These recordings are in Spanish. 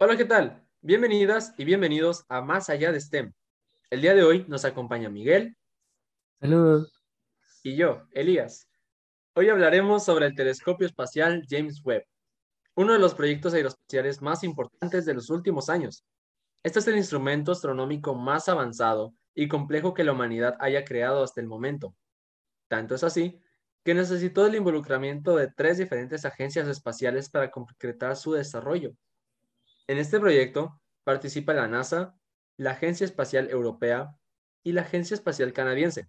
Hola, ¿qué tal? Bienvenidas y bienvenidos a Más Allá de STEM. El día de hoy nos acompaña Miguel. Saludos. Y yo, Elías. Hoy hablaremos sobre el telescopio espacial James Webb, uno de los proyectos aeroespaciales más importantes de los últimos años. Este es el instrumento astronómico más avanzado y complejo que la humanidad haya creado hasta el momento. Tanto es así que necesitó el involucramiento de tres diferentes agencias espaciales para concretar su desarrollo. En este proyecto participa la NASA, la Agencia Espacial Europea y la Agencia Espacial Canadiense.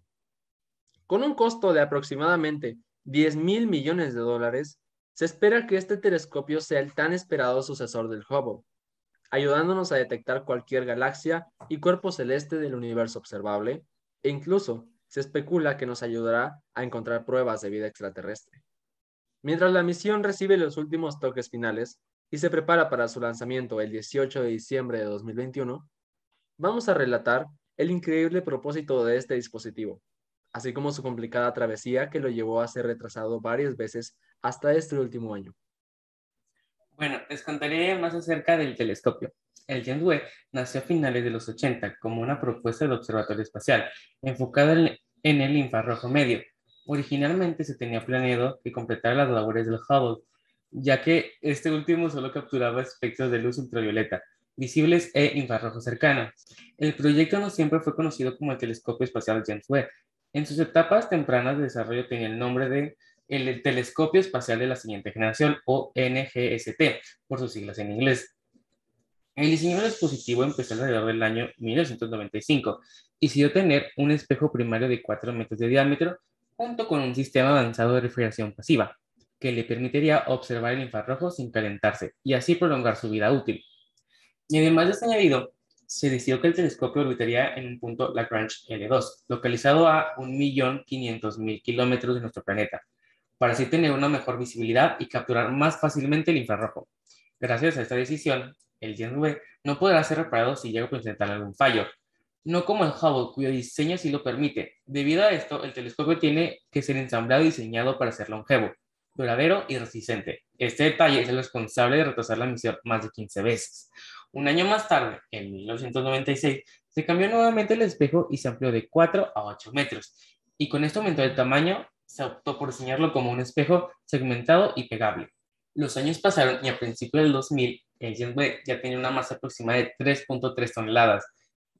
Con un costo de aproximadamente 10 mil millones de dólares, se espera que este telescopio sea el tan esperado sucesor del Hubble, ayudándonos a detectar cualquier galaxia y cuerpo celeste del universo observable, e incluso se especula que nos ayudará a encontrar pruebas de vida extraterrestre. Mientras la misión recibe los últimos toques finales, y se prepara para su lanzamiento el 18 de diciembre de 2021, vamos a relatar el increíble propósito de este dispositivo, así como su complicada travesía que lo llevó a ser retrasado varias veces hasta este último año. Bueno, les contaré más acerca del telescopio. El James nació a finales de los 80 como una propuesta del observatorio espacial, enfocada en el infrarrojo medio. Originalmente se tenía planeado que completara las labores del Hubble, ya que este último solo capturaba espectros de luz ultravioleta, visibles e infrarrojos cercanos. El proyecto no siempre fue conocido como el Telescopio Espacial James Webb. En sus etapas tempranas de desarrollo tenía el nombre de el Telescopio Espacial de la Siguiente Generación, o NGST, por sus siglas en inglés. El diseño del dispositivo empezó alrededor del año 1995 y decidió tener un espejo primario de 4 metros de diámetro junto con un sistema avanzado de refrigeración pasiva, que le permitiría observar el infrarrojo sin calentarse y así prolongar su vida útil. Y además de este añadido, se decidió que el telescopio orbitaría en un punto Lagrange L2, localizado a 1.500.000 kilómetros de nuestro planeta, para así tener una mejor visibilidad y capturar más fácilmente el infrarrojo. Gracias a esta decisión, el Webb no podrá ser reparado si llega a presentar algún fallo, no como el Hubble, cuyo diseño sí lo permite. Debido a esto, el telescopio tiene que ser ensamblado y diseñado para ser longevo, duradero y resistente. Este detalle es el responsable de retrasar la misión más de 15 veces. Un año más tarde, en 1996, se cambió nuevamente el espejo y se amplió de 4 a 8 metros. Y con esto aumentó el tamaño, se optó por diseñarlo como un espejo segmentado y pegable. Los años pasaron y a principios del 2000, el James ya tenía una masa aproximada de 3.3 toneladas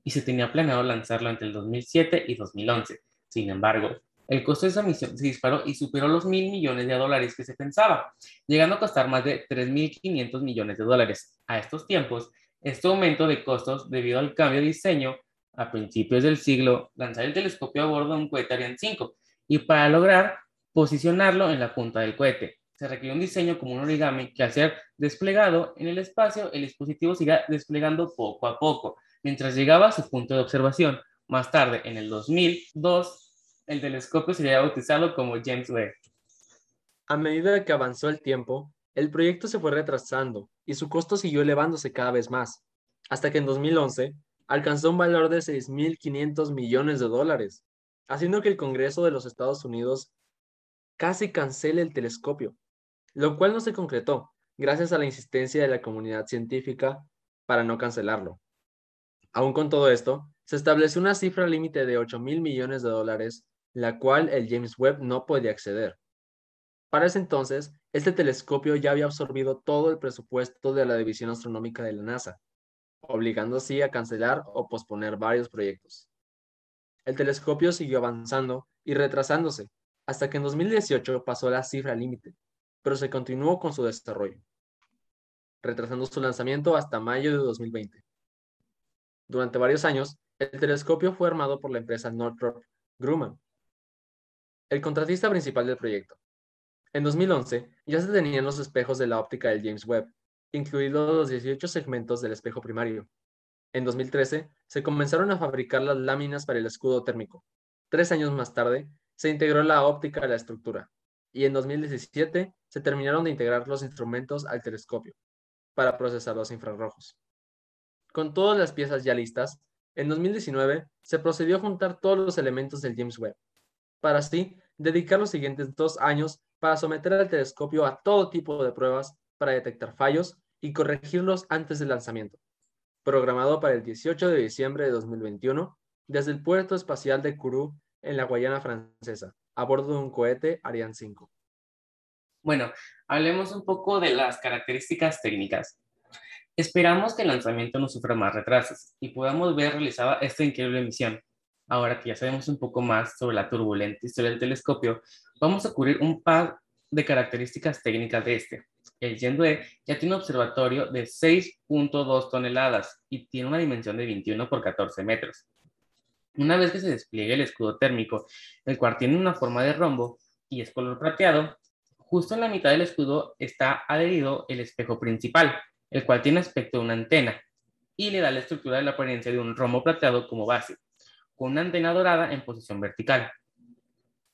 y se tenía planeado lanzarlo entre el 2007 y 2011. Sin embargo, el costo de esa misión se disparó y superó los mil millones de dólares que se pensaba, llegando a costar más de 3.500 millones de dólares. A estos tiempos, este aumento de costos debido al cambio de diseño a principios del siglo, lanzar el telescopio a bordo de un cohete Ariane 5 y para lograr posicionarlo en la punta del cohete. Se requirió un diseño como un origami que al ser desplegado en el espacio, el dispositivo siga desplegando poco a poco, mientras llegaba a su punto de observación. Más tarde, en el 2002, el telescopio sería bautizado como James Webb. A medida que avanzó el tiempo, el proyecto se fue retrasando y su costo siguió elevándose cada vez más, hasta que en 2011 alcanzó un valor de 6.500 millones de dólares, haciendo que el Congreso de los Estados Unidos casi cancele el telescopio, lo cual no se concretó gracias a la insistencia de la comunidad científica para no cancelarlo. Aún con todo esto, se estableció una cifra límite de 8 mil millones de dólares la cual el James Webb no podía acceder. Para ese entonces, este telescopio ya había absorbido todo el presupuesto de la División Astronómica de la NASA, obligando así a cancelar o posponer varios proyectos. El telescopio siguió avanzando y retrasándose, hasta que en 2018 pasó la cifra límite, pero se continuó con su desarrollo, retrasando su lanzamiento hasta mayo de 2020. Durante varios años, el telescopio fue armado por la empresa Northrop Grumman, el contratista principal del proyecto. En 2011 ya se tenían los espejos de la óptica del James Webb, incluidos los 18 segmentos del espejo primario. En 2013 se comenzaron a fabricar las láminas para el escudo térmico. Tres años más tarde se integró la óptica a la estructura y en 2017 se terminaron de integrar los instrumentos al telescopio para procesar los infrarrojos. Con todas las piezas ya listas, en 2019 se procedió a juntar todos los elementos del James Webb para así dedicar los siguientes dos años para someter al telescopio a todo tipo de pruebas para detectar fallos y corregirlos antes del lanzamiento, programado para el 18 de diciembre de 2021 desde el puerto espacial de Kourou en la Guayana francesa, a bordo de un cohete Ariane 5. Bueno, hablemos un poco de las características técnicas. Esperamos que el lanzamiento no sufra más retrasos y podamos ver realizada esta increíble misión. Ahora que ya sabemos un poco más sobre la turbulenta historia del telescopio, vamos a cubrir un par de características técnicas de este. El Yendue ya tiene un observatorio de 6.2 toneladas y tiene una dimensión de 21 por 14 metros. Una vez que se despliegue el escudo térmico, el cual tiene una forma de rombo y es color plateado, justo en la mitad del escudo está adherido el espejo principal, el cual tiene aspecto de una antena y le da la estructura de la apariencia de un rombo plateado como base, con una antena dorada en posición vertical.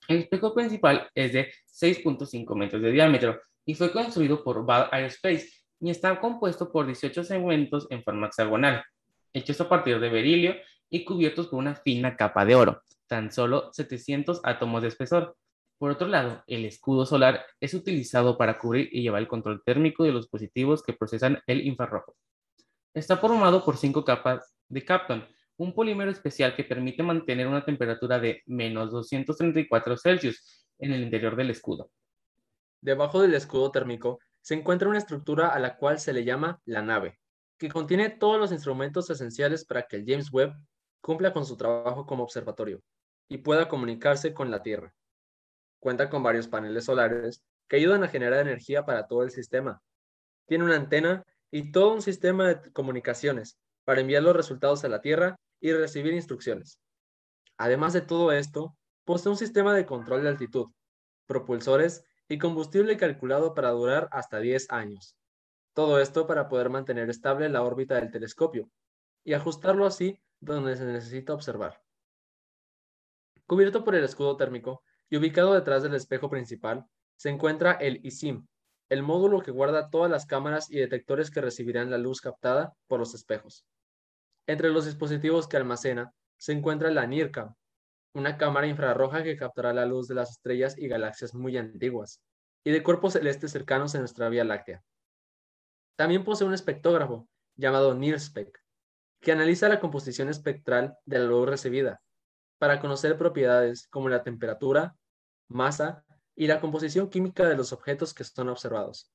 El espejo principal es de 6.5 metros de diámetro y fue construido por Ball Aerospace y está compuesto por 18 segmentos en forma hexagonal, hechos a partir de berilio y cubiertos con una fina capa de oro, tan solo 700 átomos de espesor. Por otro lado, el escudo solar es utilizado para cubrir y llevar el control térmico de los dispositivos que procesan el infrarrojo. Está formado por cinco capas de Kapton, un polímero especial que permite mantener una temperatura de menos 234 Celsius en el interior del escudo. Debajo del escudo térmico se encuentra una estructura a la cual se le llama la nave, que contiene todos los instrumentos esenciales para que el James Webb cumpla con su trabajo como observatorio y pueda comunicarse con la Tierra. Cuenta con varios paneles solares que ayudan a generar energía para todo el sistema. Tiene una antena y todo un sistema de comunicaciones para enviar los resultados a la Tierra y recibir instrucciones. Además de todo esto, posee un sistema de control de altitud, propulsores y combustible calculado para durar hasta 10 años. Todo esto para poder mantener estable la órbita del telescopio y ajustarlo así donde se necesita observar. Cubierto por el escudo térmico y ubicado detrás del espejo principal, se encuentra el ISIM, el módulo que guarda todas las cámaras y detectores que recibirán la luz captada por los espejos. Entre los dispositivos que almacena se encuentra la NIRCAM, una cámara infrarroja que captará la luz de las estrellas y galaxias muy antiguas y de cuerpos celestes cercanos en nuestra Vía Láctea. También posee un espectógrafo llamado NIRSPEC, que analiza la composición espectral de la luz recibida para conocer propiedades como la temperatura, masa y la composición química de los objetos que son observados.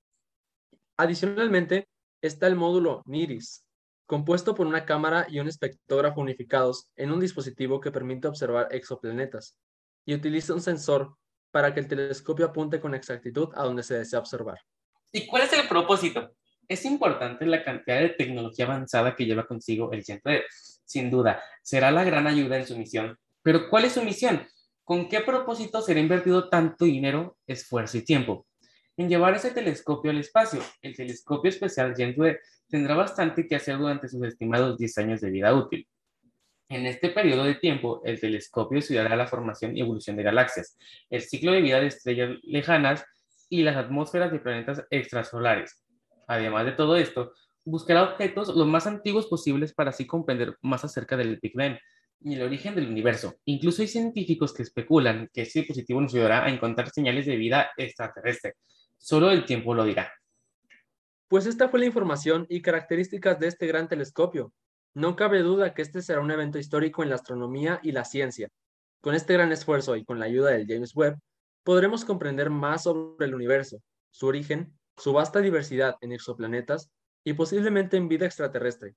Adicionalmente, está el módulo NIRIS, compuesto por una cámara y un espectógrafo unificados en un dispositivo que permite observar exoplanetas y utiliza un sensor para que el telescopio apunte con exactitud a donde se desea observar. ¿Y cuál es el propósito? Es importante la cantidad de tecnología avanzada que lleva consigo el centro. Sin duda, será la gran ayuda en su misión. Pero ¿cuál es su misión? ¿Con qué propósito será invertido tanto dinero, esfuerzo y tiempo? En llevar ese telescopio al espacio. El telescopio especial James Webb tendrá bastante que hacer durante sus estimados 10 años de vida útil. En este periodo de tiempo, el telescopio estudiará la formación y evolución de galaxias, el ciclo de vida de estrellas lejanas y las atmósferas de planetas extrasolares, Además de todo esto, buscará objetos lo más antiguos posibles para así comprender más acerca del Big Bang y el origen del universo. Incluso hay científicos que especulan que este dispositivo nos ayudará a encontrar señales de vida extraterrestre. Solo el tiempo lo dirá. Pues esta fue la información y características de este gran telescopio. No cabe duda que este será un evento histórico en la astronomía y la ciencia. Con este gran esfuerzo y con la ayuda del James Webb, podremos comprender más sobre el universo, su origen su vasta diversidad en exoplanetas y posiblemente en vida extraterrestre.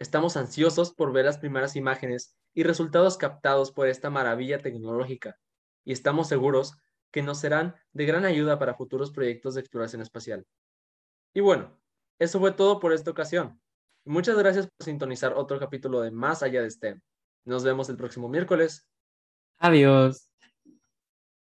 Estamos ansiosos por ver las primeras imágenes y resultados captados por esta maravilla tecnológica y estamos seguros que nos serán de gran ayuda para futuros proyectos de exploración espacial. Y bueno, eso fue todo por esta ocasión. Muchas gracias por sintonizar otro capítulo de Más allá de STEM. Nos vemos el próximo miércoles. Adiós.